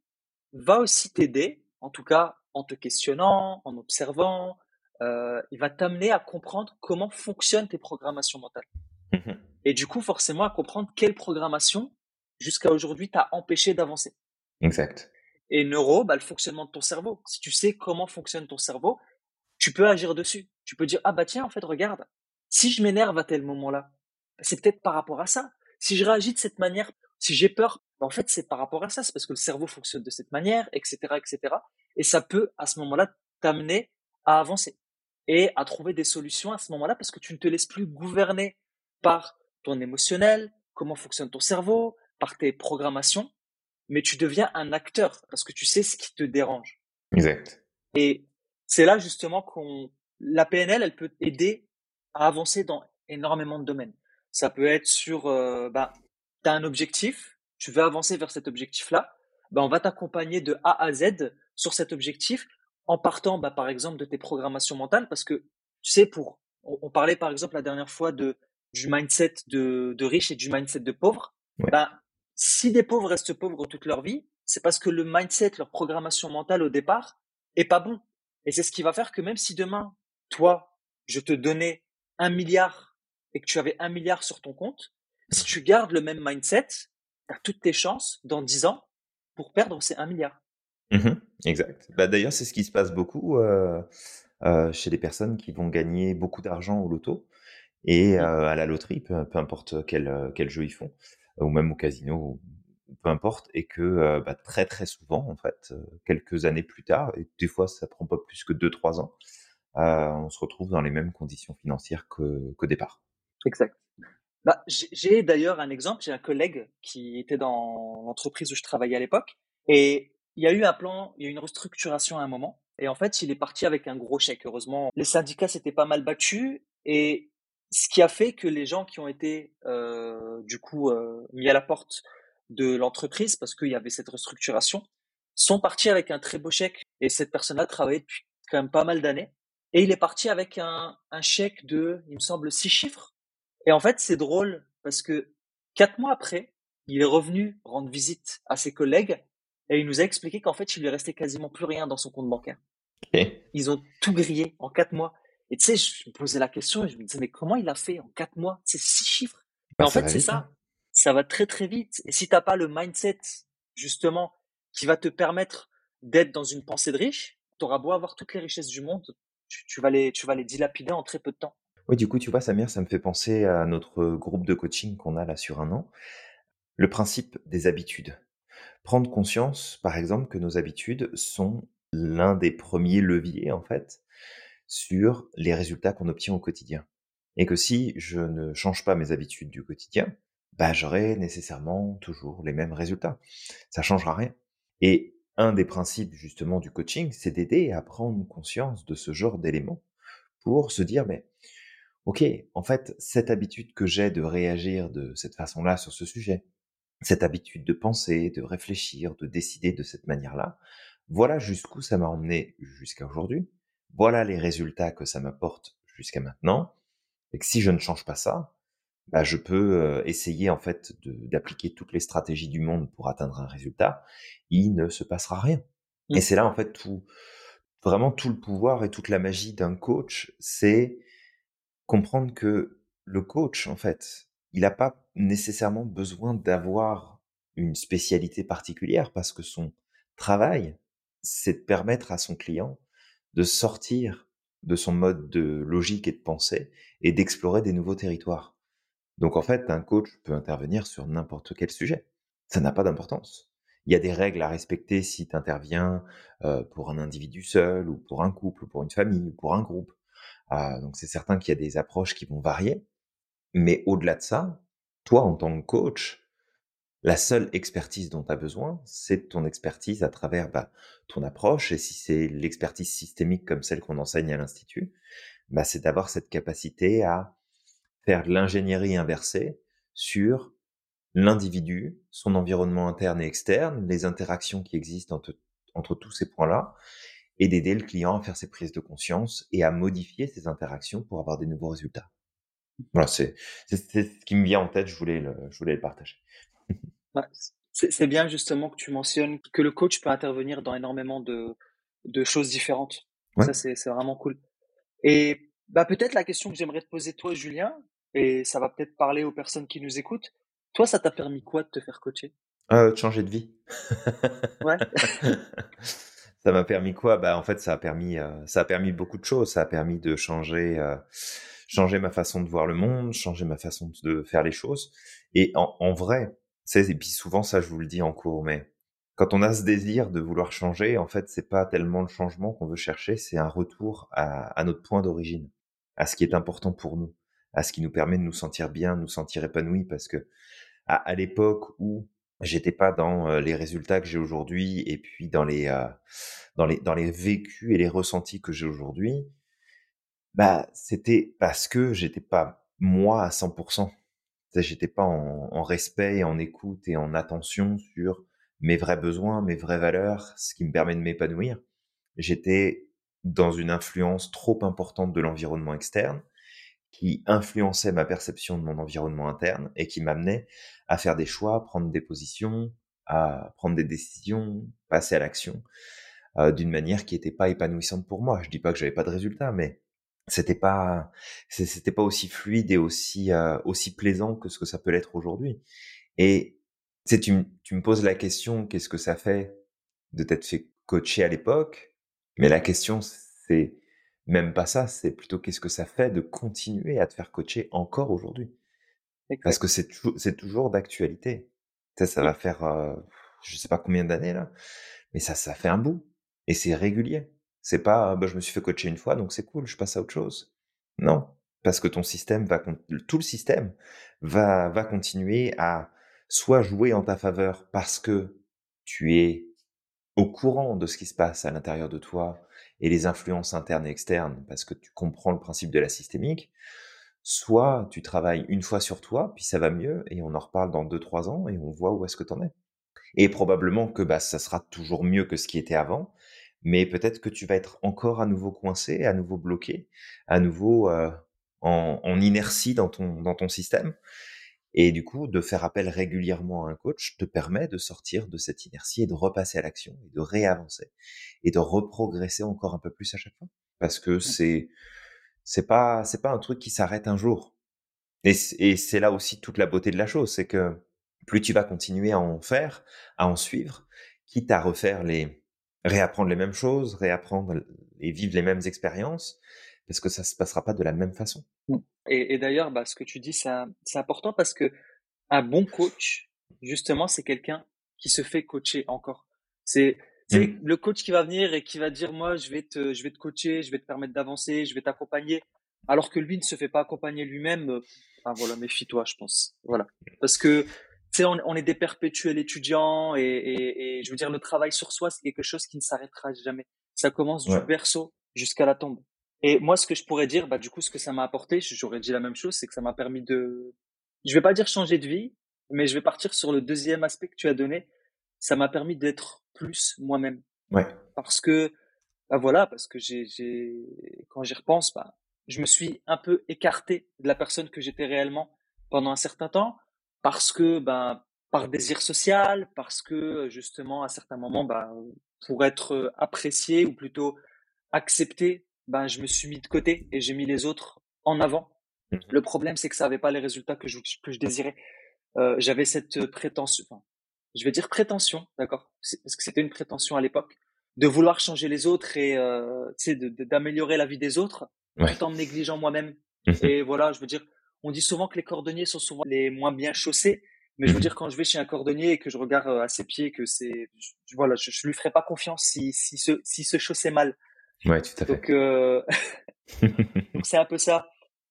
Speaker 1: va aussi t'aider, en tout cas en te questionnant, en observant, euh, il va t'amener à comprendre comment fonctionnent tes programmations mentales. Mmh Et du coup, forcément, à comprendre quelle programmation, jusqu'à aujourd'hui, t'a empêché d'avancer.
Speaker 2: Exact.
Speaker 1: Et neuro, bah, le fonctionnement de ton cerveau. Si tu sais comment fonctionne ton cerveau, tu peux agir dessus. Tu peux dire, ah bah tiens, en fait, regarde, si je m'énerve à tel moment-là, c'est peut-être par rapport à ça. Si je réagis de cette manière, si j'ai peur, bah, en fait, c'est par rapport à ça. C'est parce que le cerveau fonctionne de cette manière, etc., etc. Et ça peut, à ce moment-là, t'amener à avancer et à trouver des solutions à ce moment-là parce que tu ne te laisses plus gouverner par ton émotionnel, comment fonctionne ton cerveau, par tes programmations, mais tu deviens un acteur parce que tu sais ce qui te dérange.
Speaker 2: Exact.
Speaker 1: Et c'est là justement qu'on la PNL, elle peut aider à avancer dans énormément de domaines. Ça peut être sur, euh, bah, tu as un objectif, tu veux avancer vers cet objectif-là, bah, on va t'accompagner de A à Z sur cet objectif en partant, bah, par exemple, de tes programmations mentales, parce que tu sais, pour, on, parlait par exemple la dernière fois de du mindset de, de riche et du mindset de pauvre. Bah, si des pauvres restent pauvres toute leur vie, c'est parce que le mindset, leur programmation mentale au départ, est pas bon. Et c'est ce qui va faire que même si demain, toi, je te donnais un milliard et que tu avais un milliard sur ton compte, si tu gardes le même mindset, tu as toutes tes chances dans dix ans pour perdre ces un milliard.
Speaker 2: Mmh exact. Bah, d'ailleurs, c'est ce qui se passe beaucoup euh, euh, chez les personnes qui vont gagner beaucoup d'argent au loto et euh, à la loterie, peu, importe quel, quel jeu ils font, ou même au casino, peu importe, et que bah, très très souvent, en fait, quelques années plus tard, et des fois ça prend pas plus que 2-3 ans, on se retrouve dans les mêmes conditions financières qu'au départ.
Speaker 1: Exact. Bah, j'ai d'ailleurs un exemple, j'ai un collègue qui était dans l'entreprise où je travaillais à l'époque, et il y a eu un plan, il y a eu une restructuration à un moment. Et en fait, il est parti avec un gros chèque. Heureusement, les syndicats s'étaient pas mal battus. Et ce qui a fait que les gens qui ont été, euh, du coup, euh, mis à la porte de l'entreprise, parce qu'il y avait cette restructuration, sont partis avec un très beau chèque. Et cette personne-là travaillait depuis quand même pas mal d'années. Et il est parti avec un, un chèque de, il me semble, six chiffres. Et en fait, c'est drôle parce que quatre mois après, il est revenu rendre visite à ses collègues et il nous a expliqué qu'en fait, il lui restait quasiment plus rien dans son compte bancaire. Ils ont tout grillé en quatre mois. Et tu sais, je me posais la question et je me disais, mais comment il a fait en quatre mois C'est six chiffres?
Speaker 2: Bah,
Speaker 1: en fait, c'est
Speaker 2: hein.
Speaker 1: ça. Ça va très très vite. Et si t'as pas le mindset, justement, qui va te permettre d'être dans une pensée de riche, tu auras beau avoir toutes les richesses du monde, tu, vas les, tu vas les dilapider en très peu de temps.
Speaker 2: Oui, du coup, tu vois, Samir, ça me fait penser à notre groupe de coaching qu'on a là sur un an. Le principe des habitudes. Prendre conscience, par exemple, que nos habitudes sont l'un des premiers leviers, en fait, sur les résultats qu'on obtient au quotidien. Et que si je ne change pas mes habitudes du quotidien, bah, j'aurai nécessairement toujours les mêmes résultats. Ça changera rien. Et un des principes, justement, du coaching, c'est d'aider à prendre conscience de ce genre d'éléments pour se dire, mais, ok, en fait, cette habitude que j'ai de réagir de cette façon-là sur ce sujet, cette habitude de penser, de réfléchir, de décider de cette manière-là, voilà jusqu'où ça m'a emmené jusqu'à aujourd'hui, voilà les résultats que ça m'apporte jusqu'à maintenant, et que si je ne change pas ça, bah, je peux euh, essayer en fait d'appliquer toutes les stratégies du monde pour atteindre un résultat, il ne se passera rien. Et mmh. c'est là en fait tout, vraiment tout le pouvoir et toute la magie d'un coach, c'est comprendre que le coach en fait, il n'a pas nécessairement besoin d'avoir une spécialité particulière parce que son travail, c'est de permettre à son client de sortir de son mode de logique et de pensée et d'explorer des nouveaux territoires. Donc en fait, un coach peut intervenir sur n'importe quel sujet. Ça n'a pas d'importance. Il y a des règles à respecter si tu interviens euh, pour un individu seul ou pour un couple, ou pour une famille ou pour un groupe. Euh, donc c'est certain qu'il y a des approches qui vont varier. Mais au-delà de ça, toi, en tant que coach, la seule expertise dont tu as besoin, c'est ton expertise à travers bah, ton approche. Et si c'est l'expertise systémique comme celle qu'on enseigne à l'Institut, bah, c'est d'avoir cette capacité à faire de l'ingénierie inversée sur l'individu, son environnement interne et externe, les interactions qui existent entre, tous ces points-là, et d'aider le client à faire ses prises de conscience et à modifier ses interactions pour avoir des nouveaux résultats. Voilà, c'est ce qui me vient en tête, je voulais le, je voulais le partager.
Speaker 1: C'est bien justement que tu mentionnes que le coach peut intervenir dans énormément de, de choses différentes. Ça, c'est vraiment cool. Et bah, peut-être la question que j'aimerais te poser toi, Julien, et ça va peut-être parler aux personnes qui nous écoutent. Toi, ça t'a permis quoi de te faire coacher?
Speaker 2: Euh, De changer de vie.
Speaker 1: ouais.
Speaker 2: ça m'a permis quoi? Bah en fait, ça a permis, euh, ça a permis beaucoup de choses. Ça a permis de changer. Euh, changer ma façon de voir le monde, changer ma façon de faire les choses. Et en, en vrai, et puis souvent ça je vous le dis en cours, mais quand on a ce désir de vouloir changer, en fait c'est pas tellement le changement qu'on veut chercher, c'est un retour à, notre point d'origine, à ce qui est important pour nous, à ce qui nous permet de nous sentir bien, de nous sentir épanouis, parce que à, à l'époque où j'étais pas dans euh, les résultats que j'ai aujourd'hui et puis dans les euh, dans les dans les vécus et les ressentis que j'ai aujourd'hui bah, c'était parce que j'étais pas moi à 100%. J'étais pas en, respect et en écoute et en attention sur mes vrais besoins, mes vraies valeurs, ce qui me permet de m'épanouir. J'étais dans une influence trop importante de l'environnement externe qui influençait ma perception de mon environnement interne et qui m'amenait à faire des choix, prendre des positions, à prendre des décisions, passer à l'action euh, d'une manière qui n'était pas épanouissante pour moi. Je dis pas que j'avais pas de résultats, mais c'était pas c'était pas aussi fluide et aussi euh, aussi plaisant que ce que ça peut l'être aujourd'hui. Et tu, tu, tu me poses la question qu'est-ce que ça fait de t'être fait coacher à l'époque? Mais la question c'est même pas ça, c'est plutôt qu'est-ce que ça fait de continuer à te faire coacher encore aujourd'hui? Parce que c'est c'est toujours d'actualité. Ça, ça va faire euh, je sais pas combien d'années là, mais ça ça fait un bout et c'est régulier. C'est pas, bah, je me suis fait coacher une fois, donc c'est cool, je passe à autre chose. Non, parce que ton système va, tout le système va, va continuer à soit jouer en ta faveur parce que tu es au courant de ce qui se passe à l'intérieur de toi et les influences internes et externes parce que tu comprends le principe de la systémique, soit tu travailles une fois sur toi, puis ça va mieux et on en reparle dans 2-3 ans et on voit où est-ce que tu en es. Et probablement que bah, ça sera toujours mieux que ce qui était avant, mais peut-être que tu vas être encore à nouveau coincé, à nouveau bloqué, à nouveau euh, en, en, inertie dans ton, dans ton système. Et du coup, de faire appel régulièrement à un coach te permet de sortir de cette inertie et de repasser à l'action et de réavancer et de reprogresser encore un peu plus à chaque fois. Parce que c'est c'est pas c'est pas un truc qui s'arrête un jour. Et, et c'est là aussi toute la beauté de la chose, c'est que plus tu vas continuer à en faire, à en suivre, quitte à refaire les réapprendre les mêmes choses, réapprendre et vivre les mêmes expériences, parce que ça se passera pas de la même façon.
Speaker 1: Mmh. Et, et d'ailleurs, bah, ce que tu dis, c'est important parce que un bon coach, justement, c'est quelqu'un qui se fait coacher encore. C'est mmh. le coach qui va venir et qui va dire moi je vais te je vais te coacher, je vais te permettre d'avancer, je vais t'accompagner, alors que lui ne se fait pas accompagner lui-même. Euh, enfin voilà, méfie-toi, je pense. Voilà, parce que sais, on, on, est des perpétuels étudiants et, et, et, je veux dire le travail sur soi, c'est quelque chose qui ne s'arrêtera jamais. Ça commence du berceau jusqu'à la tombe. Et moi, ce que je pourrais dire, bah, du coup, ce que ça m'a apporté, j'aurais dit la même chose, c'est que ça m'a permis de, je vais pas dire changer de vie, mais je vais partir sur le deuxième aspect que tu as donné. Ça m'a permis d'être plus moi-même.
Speaker 2: Ouais.
Speaker 1: Parce que, bah voilà, parce que j'ai, j'ai, quand j'y repense, bah, je me suis un peu écarté de la personne que j'étais réellement pendant un certain temps, parce que, bah, par désir social, parce que justement, à certains moments, bah, pour être apprécié ou plutôt accepté ben, je me suis mis de côté et j'ai mis les autres en avant. Mmh Le problème, c'est que ça n'avait pas les résultats que je, que je désirais. Euh, j'avais cette prétention, enfin, je vais dire prétention, d'accord, parce que c'était une prétention à l'époque, de vouloir changer les autres et euh, d'améliorer la vie des autres, tout en me négligeant moi-même. Mmh et voilà, je veux dire, on dit souvent que les cordonniers sont souvent les moins bien chaussés, mais je veux mmh dire, quand je vais chez un cordonnier et que je regarde euh, à ses pieds que c'est, voilà, je, je lui ferai pas confiance si, si se, si se chaussait mal.
Speaker 2: Ouais, tout à fait.
Speaker 1: Donc, euh... c'est un peu ça.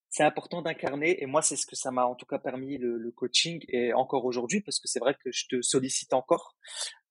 Speaker 1: C'est important d'incarner et moi c'est ce que ça m'a en tout cas permis le, le coaching et encore aujourd'hui parce que c'est vrai que je te sollicite encore.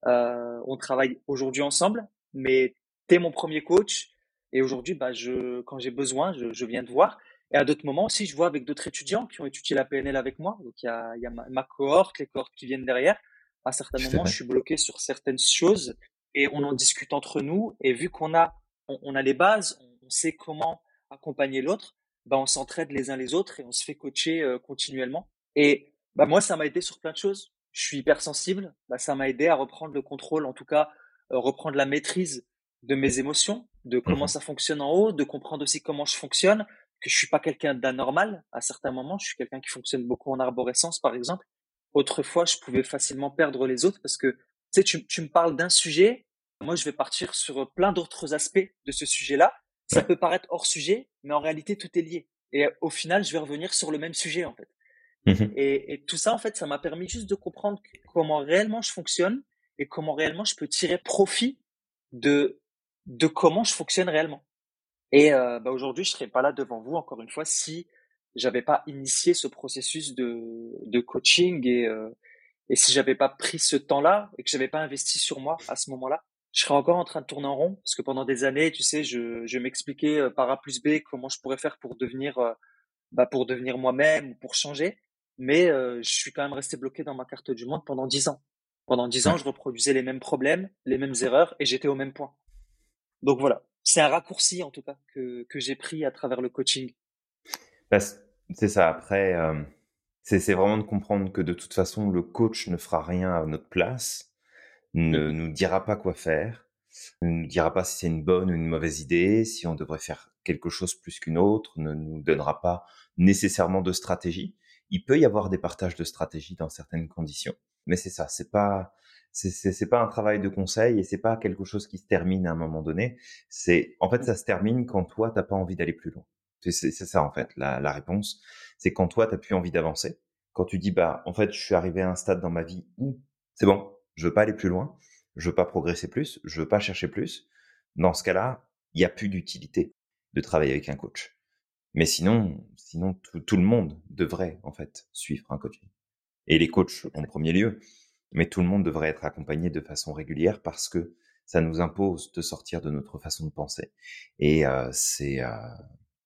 Speaker 1: Euh, on travaille aujourd'hui ensemble, mais tu es mon premier coach et aujourd'hui bah je quand j'ai besoin je, je, viens te voir et à d'autres moments aussi je vois avec d'autres étudiants qui ont étudié la PNL avec moi donc il y a, il y a ma, ma, cohorte, les cohortes qui viennent derrière. À certains moments je suis bloqué sur certaines choses et on en discute entre nous et vu qu'on a on, a les bases, on, sait comment accompagner l'autre, bah on s'entraide les uns les autres et on se fait coacher euh, continuellement. Et bah moi, ça m'a aidé sur plein de choses. Je suis hypersensible, bah ça m'a aidé à reprendre le contrôle, en tout cas euh, reprendre la maîtrise de mes émotions, de comment mmh ça fonctionne en haut, de comprendre aussi comment je fonctionne, que je suis pas quelqu'un d'anormal. À certains moments, je suis quelqu'un qui fonctionne beaucoup en arborescence, par exemple. Autrefois, je pouvais facilement perdre les autres parce que tu sais, tu, tu me parles d'un sujet moi, je vais partir sur plein d'autres aspects de ce sujet-là. Ça peut paraître hors sujet, mais en réalité, tout est lié. Et au final, je vais revenir sur le même sujet, en fait. Mmh et, et, tout ça, en fait, ça m'a permis juste de comprendre comment réellement je fonctionne et comment réellement je peux tirer profit de, de comment je fonctionne réellement. Et euh, bah aujourd'hui, je serais pas là devant vous, encore une fois, si j'avais pas initié ce processus de, de coaching et, euh, et si j'avais pas pris ce temps-là et que j'avais pas investi sur moi à ce moment-là je serais encore en train de tourner en rond parce que pendant des années, tu sais, je, je m'expliquais euh, par A plus B comment je pourrais faire pour devenir, euh, bah, pour devenir moi-même ou pour changer. Mais euh, je suis quand même resté bloqué dans ma carte du monde pendant dix ans. Pendant dix ans, je reproduisais les mêmes problèmes, les mêmes erreurs et j'étais au même point. Donc voilà, c'est un raccourci en tout cas que, que j'ai pris à travers le coaching.
Speaker 2: Bah, c'est ça. Après, c'est vraiment de comprendre que de toute façon, le coach ne fera rien à notre place ne nous dira pas quoi faire, ne nous dira pas si c'est une bonne ou une mauvaise idée, si on devrait faire quelque chose plus qu'une autre, ne nous donnera pas nécessairement de stratégie. Il peut y avoir des partages de stratégie dans certaines conditions, mais c'est ça, c'est pas c'est pas un travail de conseil et c'est pas quelque chose qui se termine à un moment donné. C'est en fait ça se termine quand toi t'as pas envie d'aller plus loin. C'est ça en fait la, la réponse. C'est quand toi t'as plus envie d'avancer. Quand tu dis bah en fait je suis arrivé à un stade dans ma vie où c'est bon, je veux pas aller plus loin, je veux pas progresser plus, je veux pas chercher plus. Dans ce cas-là, il n'y a plus d'utilité de travailler avec un coach. Mais sinon, sinon tout, le monde devrait en fait suivre un coaching. Et les coachs en premier lieu, mais tout le monde devrait être accompagné de façon régulière parce que ça nous impose de sortir de notre façon de penser. Et c'est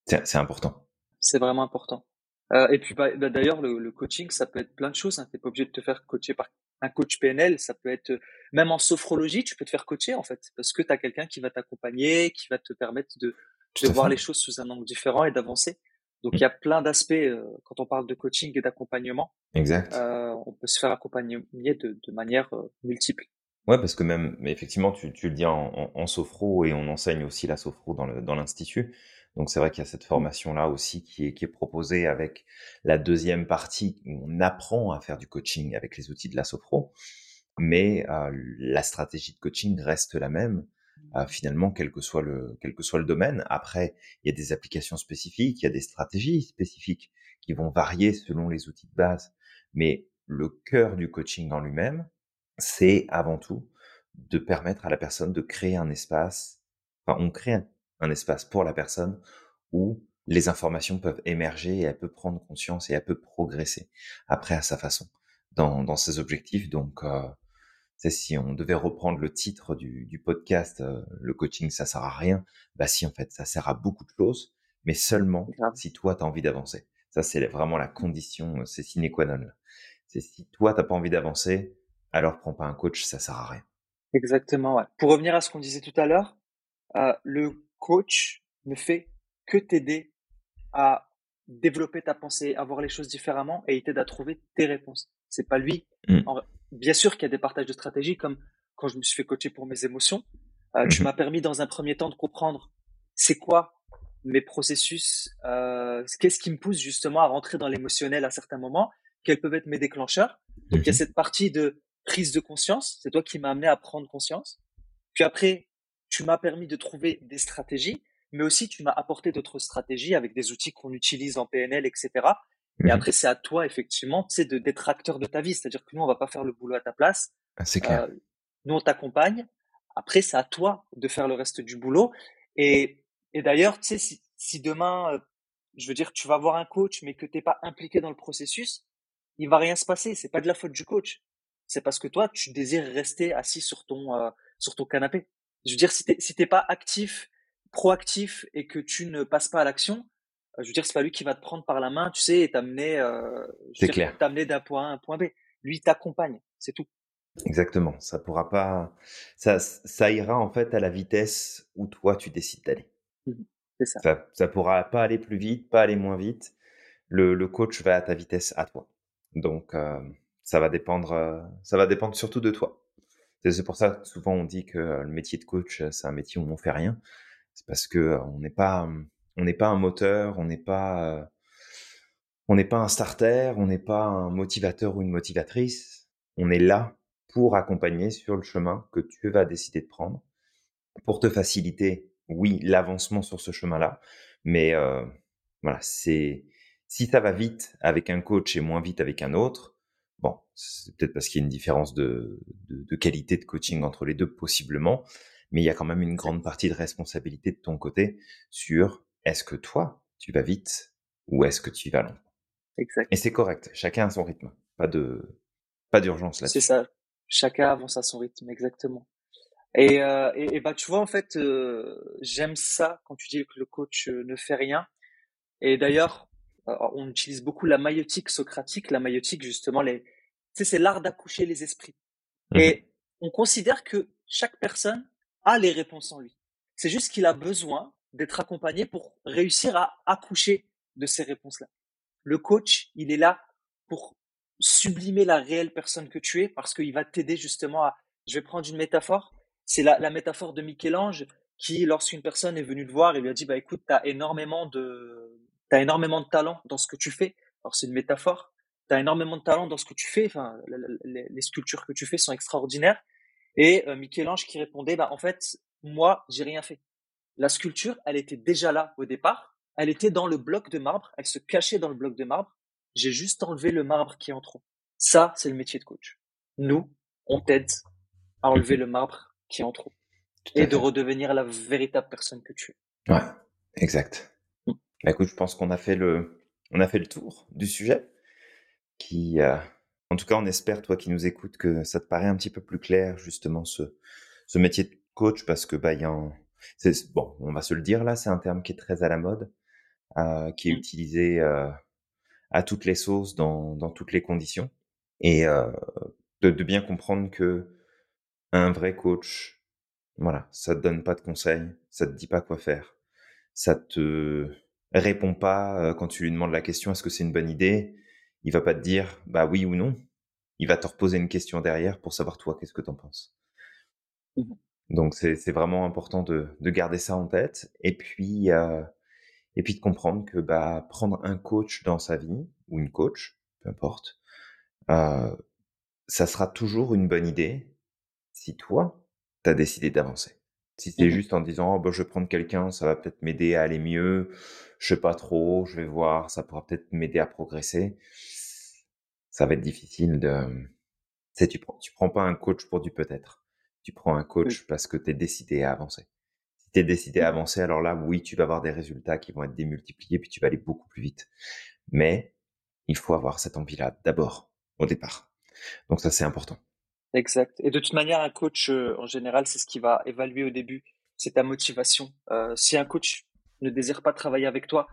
Speaker 2: c'est important.
Speaker 1: C'est vraiment important. Euh, et puis bah, bah, d'ailleurs, le, le, coaching, ça peut être plein de choses. Hein. Tu n'es pas obligé de te faire coacher par un coach PNL. Ça peut être même en sophrologie, tu peux te faire coacher en fait, parce que tu as quelqu'un qui va t'accompagner, qui va te permettre de, de voir les choses sous un angle différent et d'avancer. Donc il y a plein d'aspects euh, quand on parle de coaching et d'accompagnement.
Speaker 2: Exact.
Speaker 1: Euh, on peut se faire accompagner de, de manière euh, multiple.
Speaker 2: Ouais, parce que même, effectivement, tu, tu le dis en, en, en, sophro et on enseigne aussi la sophro dans l'institut. Donc c'est vrai qu'il y a cette formation-là aussi qui est, qui est proposée avec la deuxième partie où on apprend à faire du coaching avec les outils de la Sophro, mais la stratégie de coaching reste la même. Euh, finalement, quel que soit le quel que soit le domaine. Après, il y a des applications spécifiques, il y a des stratégies spécifiques qui vont varier selon les outils de base, mais le cœur du coaching en lui-même, c'est avant tout de permettre à la personne de créer un espace. Enfin, on crée un un espace pour la personne où les informations peuvent émerger et elle peut prendre conscience et elle peut progresser après à sa façon dans, dans ses objectifs. Donc, euh, si on devait reprendre le titre du, du podcast, euh, le coaching, ça sert à rien. Bah si, en fait, ça sert à beaucoup de choses, mais seulement si toi, tu as envie d'avancer. Ça, c'est vraiment la condition, c'est sine qua non. C'est si toi, t'as pas envie d'avancer, alors prends pas un coach, ça sert à rien.
Speaker 1: Exactement, ouais. Pour revenir à ce qu'on disait tout à l'heure, euh, le coach ne fait que t'aider à développer ta pensée, à voir les choses différemment et il t'aide à trouver tes réponses. C'est pas lui. Mm. Bien sûr qu'il y a des partages de stratégie comme quand je me suis fait coacher pour mes émotions. Euh, Tu mm-hmm. m'as permis dans un premier temps de comprendre c'est quoi mes processus, euh, qu'est-ce qui me pousse justement à rentrer dans l'émotionnel à certains moments, quels peuvent être mes déclencheurs. Donc il y a mm-hmm. cette partie de prise de conscience, c'est toi qui m'as amené à prendre conscience. Puis après, tu m'as permis de trouver des stratégies, mais aussi tu m'as apporté d'autres stratégies avec des outils qu'on utilise en PNL, etc. Et mhm. après, c'est à toi, effectivement, tu sais, d'être acteur de ta vie. C'est-à-dire que nous, on va pas faire le boulot à ta place.
Speaker 2: Ah, c'est clair. Euh,
Speaker 1: nous, on t'accompagne. Après, c'est à toi de faire le reste du boulot. Et, et d'ailleurs, tu sais, si, si demain, euh, je veux dire, tu vas voir un coach, mais que t'es pas impliqué dans le processus, il va rien se passer. C'est pas de la faute du coach. C'est parce que toi, tu désires rester assis sur ton, euh, sur ton canapé. Je veux dire, si t'es si pas actif, proactif et que tu ne passes pas à l'action, je veux dire, c'est pas lui qui va te prendre par la main, tu sais, et t'amener, euh, t'amener d'un point A à un point B. Lui, t'accompagne, c'est tout.
Speaker 2: Exactement. Ça pourra pas, ça, ça ira en fait à la vitesse où toi tu décides d'aller.
Speaker 1: Mmh c'est ça. ça.
Speaker 2: Ça pourra pas aller plus vite, pas aller moins vite. Le, le coach va à ta vitesse à toi. Donc, euh, ça va dépendre, euh, ça va dépendre surtout de toi. C'est pour ça que souvent on dit que euh, le métier de coach, euh, c'est un métier où on fait rien. C'est parce que euh, on n'est pas, on n'est pas un moteur, on n'est pas, on n'est pas un starter, on n'est pas un motivateur ou une motivatrice. On est là pour accompagner sur le chemin que tu vas décider de prendre, pour te faciliter, oui, l'avancement sur ce chemin-là. Mais euh, voilà, c'est si ça va vite avec un coach et moins vite avec un autre, Bon, c'est peut-être parce qu'il y a une différence de, de, de, qualité de coaching entre les deux, possiblement, mais il y a quand même une grande partie de responsabilité de ton côté sur est-ce que toi, tu vas vite ou est-ce que tu vas lent.
Speaker 1: Exact.
Speaker 2: Et c'est correct, chacun a son rythme, pas de pas d'urgence là-dessus.
Speaker 1: C'est ça, chacun avance à son rythme, exactement. Et, euh, et, bah tu vois en fait, euh, j'aime ça quand tu dis que le coach euh, ne fait rien. Et d'ailleurs, on utilise beaucoup la maïotique socratique. La maïotique, justement, les, c'est l'art d'accoucher les esprits. Mmh. Et on considère que chaque personne a les réponses en lui. C'est juste qu'il a besoin d'être accompagné pour réussir à accoucher de ces réponses-là. Le coach, il est là pour sublimer la réelle personne que tu es parce qu'il va t'aider justement à, je vais prendre une métaphore, c'est la, la métaphore de Michel-Ange qui, lorsqu'une personne est venue le voir et lui a dit, bah écoute, tu as énormément de, énormément de talent dans ce que tu fais. Alors c'est une métaphore. Tu as énormément de talent dans ce que tu fais. Enfin, les, sculptures que tu fais sont extraordinaires. Et euh, Michel-Ange qui répondait, bah en fait, moi, j'ai rien fait. La sculpture, elle était déjà là au départ. Elle était dans le bloc de marbre. Elle se cachait dans le bloc de marbre. J'ai juste enlevé le marbre qui est en trop. Ça, c'est le métier de coach. Nous, on t'aide à enlever le marbre qui est en trop et de redevenir la véritable personne que tu
Speaker 2: es. Ouais, exact. Bah, écoute, je pense qu'on a fait le, on a fait le tour du sujet. Qui, euh, en tout cas, on espère toi qui nous écoutes que ça te paraît un petit peu plus clair justement ce, ce métier de coach parce que bah il y a un... c'est bon, on va se le dire là, c'est un terme qui est très à la mode, euh, qui est
Speaker 1: Mmh.
Speaker 2: utilisé euh, à toutes les sauces dans, dans toutes les conditions et euh, de, de bien comprendre que un vrai coach, voilà, ça te donne pas de conseils, ça te dit pas quoi faire, ça te répond pas quand tu lui demandes la question est-ce que c'est une bonne idée, il va pas te dire bah oui ou non, il va te reposer une question derrière pour savoir toi qu'est-ce que t'en penses.
Speaker 1: Mmh
Speaker 2: Donc c'est vraiment important de, de garder ça en tête et puis euh, et puis de comprendre que bah prendre un coach dans sa vie ou une coach, peu importe, euh, ça sera toujours une bonne idée si toi t'as décidé d'avancer. Si c'est
Speaker 1: Mmh
Speaker 2: juste en disant oh, bah, je vais prendre quelqu'un, ça va peut-être m'aider à aller mieux, je sais pas trop, je vais voir, ça pourra peut-être m'aider à progresser. Ça va être difficile de tu prends, tu prends pas un coach pour du peut-être. Tu prends un
Speaker 1: Oui.
Speaker 2: coach parce que tu es décidé à avancer. Si tu es décidé à
Speaker 1: Mmh
Speaker 2: avancer, alors là, oui, tu vas avoir des résultats qui vont être démultipliés, puis tu vas aller beaucoup plus vite. Mais il faut avoir cette envie-là d'abord, au départ. Donc ça, c'est important.
Speaker 1: Exact. Et de toute manière, un coach, heu, en général, c'est ce qui va évaluer au début, c'est ta motivation. Heu, si un coach ne désire pas travailler avec toi,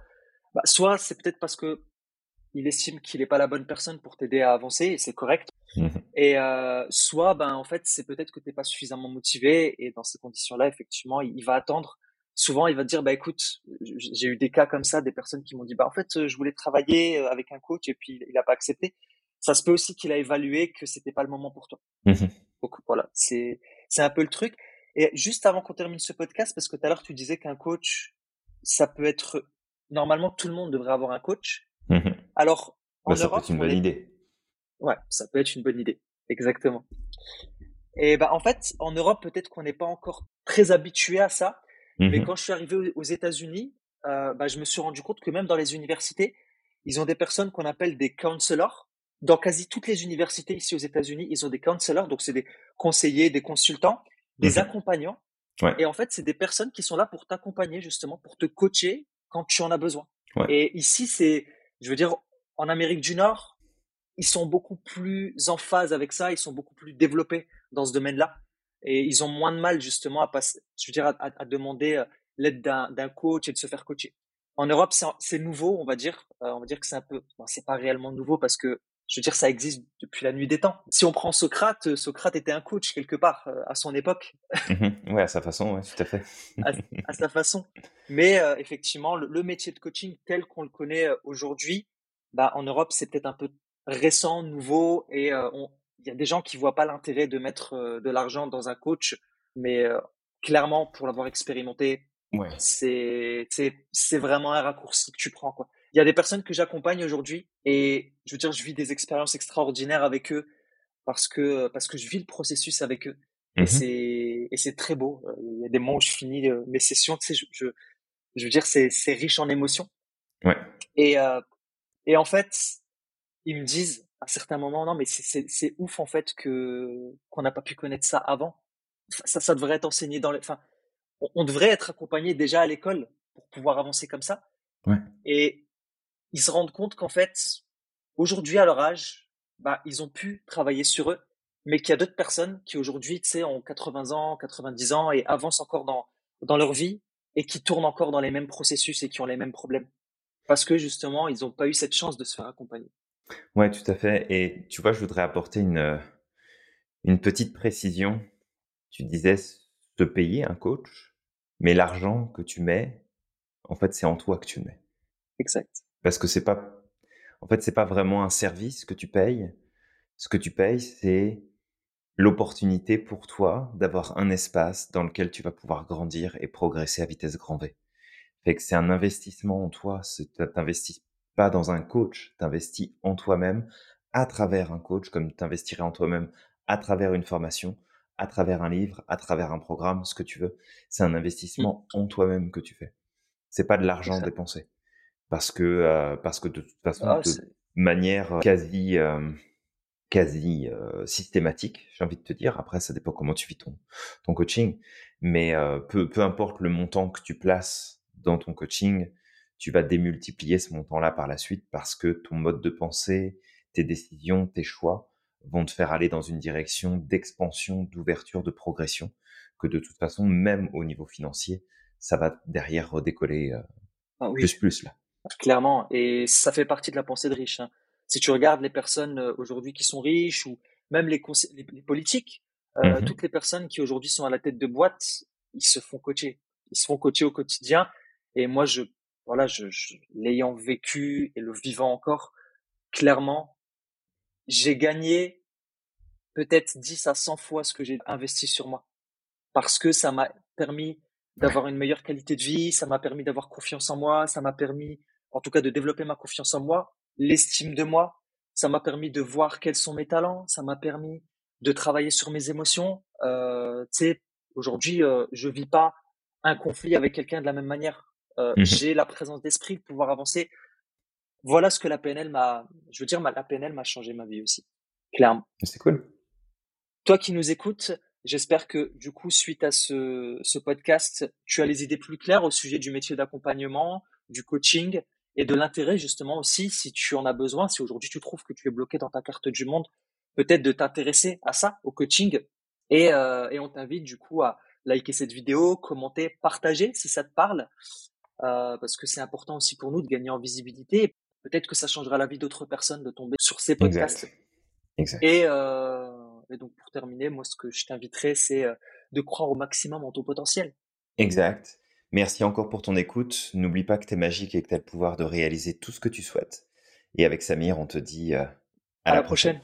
Speaker 1: bah, soit c'est peut-être parce qu'il estime qu'il est pas la bonne personne pour t'aider à avancer et c'est correct
Speaker 2: Mhm.
Speaker 1: et heu, soit, ben, en fait, c'est peut-être que tu es pas suffisamment motivé et dans ces conditions-là, effectivement, il il va attendre. Souvent, il va te dire: «Bah, écoute», j'ai eu des cas comme ça, des personnes qui m'ont dit: «Bah, en fait, heu, je voulais travailler, heu, avec un coach et puis il a pas accepté». Ça se peut aussi qu'il a évalué que c'était pas le moment pour toi.
Speaker 2: Mhm.
Speaker 1: Donc voilà, c'est c'est un peu le truc. Et juste avant qu'on termine ce podcast, parce que tout à l'heure tu disais qu'un coach, ça peut être normalement tout le monde devrait avoir un coach.
Speaker 2: Mhm.
Speaker 1: Alors
Speaker 2: Bah,
Speaker 1: en
Speaker 2: ça peut être
Speaker 1: Europe,
Speaker 2: une
Speaker 1: on
Speaker 2: bonne idée.
Speaker 1: Ouais, ça peut être une bonne idée. Exactement. Et bah en fait, en Europe, peut-être qu'on n'est pas encore très habitué à ça, mais
Speaker 2: Mhm.
Speaker 1: quand je suis arrivé aux États-Unis, euh, bah, je me suis rendu compte que même dans les universités, ils ont des personnes qu'on appelle des counselors. Dans quasi toutes les universités ici aux États-Unis, ils ont des counselors, donc c'est des conseillers, des consultants, des
Speaker 2: Mhm.
Speaker 1: accompagnants.
Speaker 2: Ouais,
Speaker 1: Et en fait, c'est des personnes qui sont là pour t'accompagner justement, pour te coacher quand tu en as besoin.
Speaker 2: ouais.
Speaker 1: Et ici, c'est, je veux dire, en Amérique du Nord, ils sont beaucoup plus en phase avec ça, ils sont beaucoup plus développés dans ce domaine-là. Et ils ont moins de mal justement à passer, je veux dire, à, demander euh, l'aide d'un coach et de se faire coacher. En Europe, c'est nouveau, on va dire. Euh, on va dire que c'est un peu, bon, c'est pas réellement nouveau parce que, je veux dire, ça existe depuis la nuit des temps. Si on prend Socrate, euh, Socrate était un coach quelque part euh, à son époque
Speaker 2: Mhm. Ouais, à sa façon, ouais, tout à fait.
Speaker 1: à, à sa façon. Mais euh, effectivement, le, le métier de coaching tel qu'on le connaît aujourd'hui, bah, en Europe, c'est peut-être un peu récent, nouveau, et euh, il y a des gens qui voient pas l'intérêt de mettre euh, de l'argent dans un coach, mais euh, clairement, pour l'avoir expérimenté,
Speaker 2: Ouais.
Speaker 1: c'est c'est c'est vraiment un raccourci que tu prends quoi. Il y a des personnes que j'accompagne aujourd'hui et je veux dire, je vis des expériences extraordinaires avec eux parce que parce que je vis le processus avec eux et c'est et c'est très beau. Euh, Il y a des moments où je finis euh, mes sessions, tu sais, je, je je veux dire c'est c'est riche en émotions
Speaker 2: Ouais.
Speaker 1: et euh, et en fait ils me disent à certains moments non mais c'est ouf en fait que qu'on n'a pas pu connaître ça avant. Ça ça devrait être enseigné dans les enfin on, on devrait être accompagné déjà à l'école pour pouvoir avancer comme ça
Speaker 2: Ouais.
Speaker 1: et ils se rendent compte qu'en fait aujourd'hui à leur âge bah ils ont pu travailler sur eux mais qu'il y a d'autres personnes qui aujourd'hui tu sais ont 80 ans 90 ans et avancent encore dans dans leur vie et qui tournent encore dans les mêmes processus et qui ont les mêmes problèmes parce que justement ils n'ont pas eu cette chance de se faire accompagner
Speaker 2: Ouais, tout à fait. Et tu vois, je voudrais apporter une, euh, une petite précision. Tu disais se payer un coach, mais l'argent que tu mets, en fait, c'est en toi que tu mets.
Speaker 1: exact
Speaker 2: Parce que c'est pas, en fait, c'est pas vraiment un service que tu payes. Ce que tu payes, c'est l'opportunité pour toi d'avoir un espace dans lequel tu vas pouvoir grandir et progresser à vitesse grand V. Fait que c'est un investissement en toi. Tu t'investis pas dans un coach, t'investis en toi-même à travers un coach, comme t'investirais en toi-même à travers une formation, à travers un livre, à travers un programme, ce que tu veux. C'est un
Speaker 1: Mmh,
Speaker 2: investissement en toi-même que tu fais. C'est pas de l'argent dépensé. Parce que, euh, parce que de toute façon,
Speaker 1: ah
Speaker 2: de manière quasi, euh, quasi euh, systématique, j'ai envie de te dire. Après, ça dépend comment tu vis ton, ton coaching. Mais euh, peu, peu importe le montant que tu places dans ton coaching, tu vas démultiplier ce montant-là par la suite parce que ton mode de pensée, tes décisions, tes choix vont te faire aller dans une direction d'expansion, d'ouverture, de progression, que de toute façon, même au niveau financier, ça va derrière redécoller euh, ah plus plus là.
Speaker 1: Clairement, et ça fait partie de la pensée de riche. Hein. Si tu regardes les personnes euh, aujourd'hui qui sont riches ou même les, les, politiques, euh, mmh toutes les personnes qui aujourd'hui sont à la tête de boîte, ils se font coacher. Ils se font coacher au quotidien. Et moi, je, voilà, je, l'ayant vécu et le vivant encore, clairement, j'ai gagné peut-être 10 à 100 fois ce que j'ai investi sur moi. Parce que ça m'a permis d'avoir une meilleure qualité de vie, ça m'a permis d'avoir confiance en moi, ça m'a permis, en tout cas, de développer ma confiance en moi, l'estime de moi, ça m'a permis de voir quels sont mes talents, ça m'a permis de travailler sur mes émotions. Euh, tu sais, aujourd'hui, euh, je vis pas un conflit avec quelqu'un de la même manière. Euh, mmh J'ai la présence d'esprit de pouvoir avancer. Voilà ce que la PNL m'a, je veux dire, la PNL m'a changé ma vie aussi, clairement.
Speaker 2: C'est cool.
Speaker 1: Toi qui nous écoutes, j'espère que du coup, suite à ce, ce podcast, tu as les idées plus claires au sujet du métier d'accompagnement, du coaching et de l'intérêt justement aussi, si tu en as besoin, si aujourd'hui tu trouves que tu es bloqué dans ta carte du monde, peut-être de t'intéresser à ça, au coaching. Et, euh, et on t'invite du coup à liker cette vidéo, commenter, partager si ça te parle, euh, parce que c'est important aussi pour nous de gagner en visibilité. Peut-être que ça changera la vie d'autres personnes de tomber sur ces podcasts.
Speaker 2: Exact.
Speaker 1: Et, euh, et donc pour terminer, moi ce que je t'inviterais, c'est euh, de croire au maximum en ton potentiel.
Speaker 2: Exact. Merci encore pour ton écoute. N'oublie pas que tu es magique et que tu as le pouvoir de réaliser tout ce que tu souhaites. Et avec Samir, on te dit euh, à, la, prochaine.